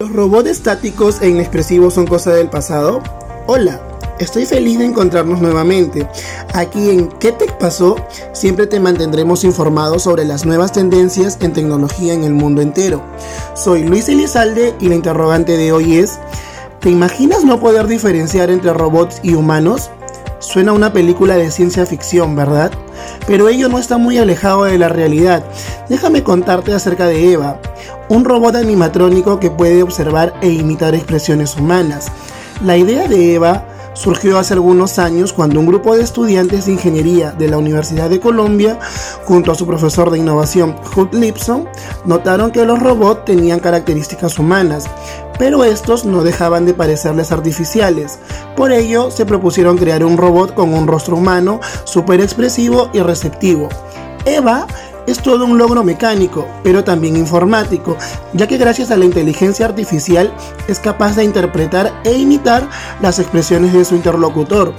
¿Los robots estáticos e inexpresivos son cosa del pasado? Hola, estoy feliz de encontrarnos nuevamente. Aquí en ¿Qué te pasó? Siempre te mantendremos informado sobre las nuevas tendencias en tecnología en el mundo entero. Soy Luis Elizalde y la interrogante de hoy es ¿Te imaginas no poder diferenciar entre robots y humanos? Suena una película de ciencia ficción, ¿verdad? Pero ello no está muy alejado de la realidad. Déjame contarte acerca de Eva, un robot animatrónico que puede observar e imitar expresiones humanas. La idea de Eva surgió hace algunos años cuando un grupo de estudiantes de ingeniería de la Universidad de Colombia, junto a su profesor de innovación Hugh Lipson, notaron que los robots tenían características humanas, pero estos no dejaban de parecerles artificiales. Por ello, se propusieron crear un robot con un rostro humano, súper expresivo y receptivo. Eva es todo un logro mecánico, pero también informático, ya que gracias a la inteligencia artificial es capaz de interpretar e imitar las expresiones de su interlocutor.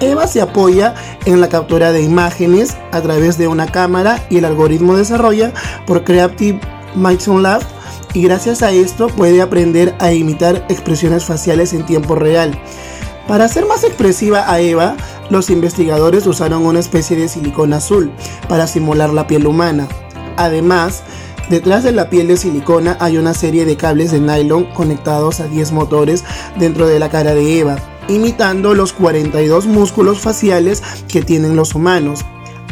Eva se apoya en la captura de imágenes a través de una cámara y el algoritmo desarrolla por Creative Mixon Lab y gracias a esto puede aprender a imitar expresiones faciales en tiempo real. Para hacer más expresiva a Eva, los investigadores usaron una especie de silicona azul para simular la piel humana. Además, detrás de la piel de silicona hay una serie de cables de nylon conectados a 10 motores dentro de la cara de Eva, imitando los 42 músculos faciales que tienen los humanos.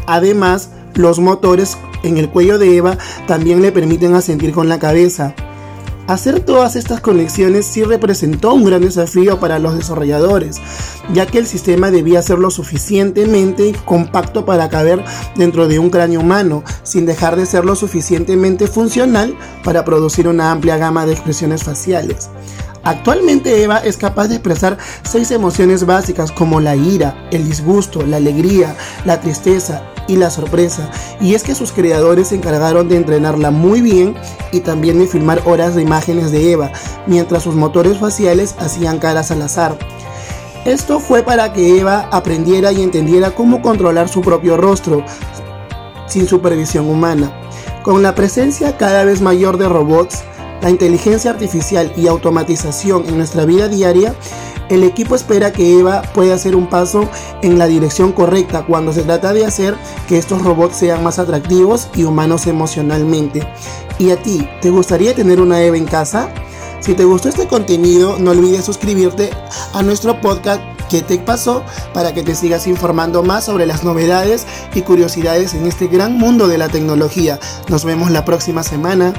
Además, los motores en el cuello de Eva también le permiten asentir con la cabeza, Hacer todas estas conexiones sí representó un gran desafío para los desarrolladores, ya que el sistema debía ser lo suficientemente compacto para caber dentro de un cráneo humano, sin dejar de ser lo suficientemente funcional para producir una amplia gama de expresiones faciales. Actualmente Eva es capaz de expresar seis emociones básicas como la ira, el disgusto, la alegría, la tristeza y la sorpresa. Y es que sus creadores se encargaron de entrenarla muy bien y también de filmar horas de imágenes de Eva, mientras sus motores faciales hacían caras al azar. Esto fue para que Eva aprendiera y entendiera cómo controlar su propio rostro sin supervisión humana. Con la presencia cada vez mayor de robots, la inteligencia artificial y automatización en nuestra vida diaria, el equipo espera que Eva pueda hacer un paso en la dirección correcta cuando se trata de hacer que estos robots sean más atractivos y humanos emocionalmente. ¿Y a ti, te gustaría tener una Eva en casa? Si te gustó este contenido, no olvides suscribirte a nuestro podcast ¿Qué te pasó? para que te sigas informando más sobre las novedades y curiosidades en este gran mundo de la tecnología. Nos vemos la próxima semana.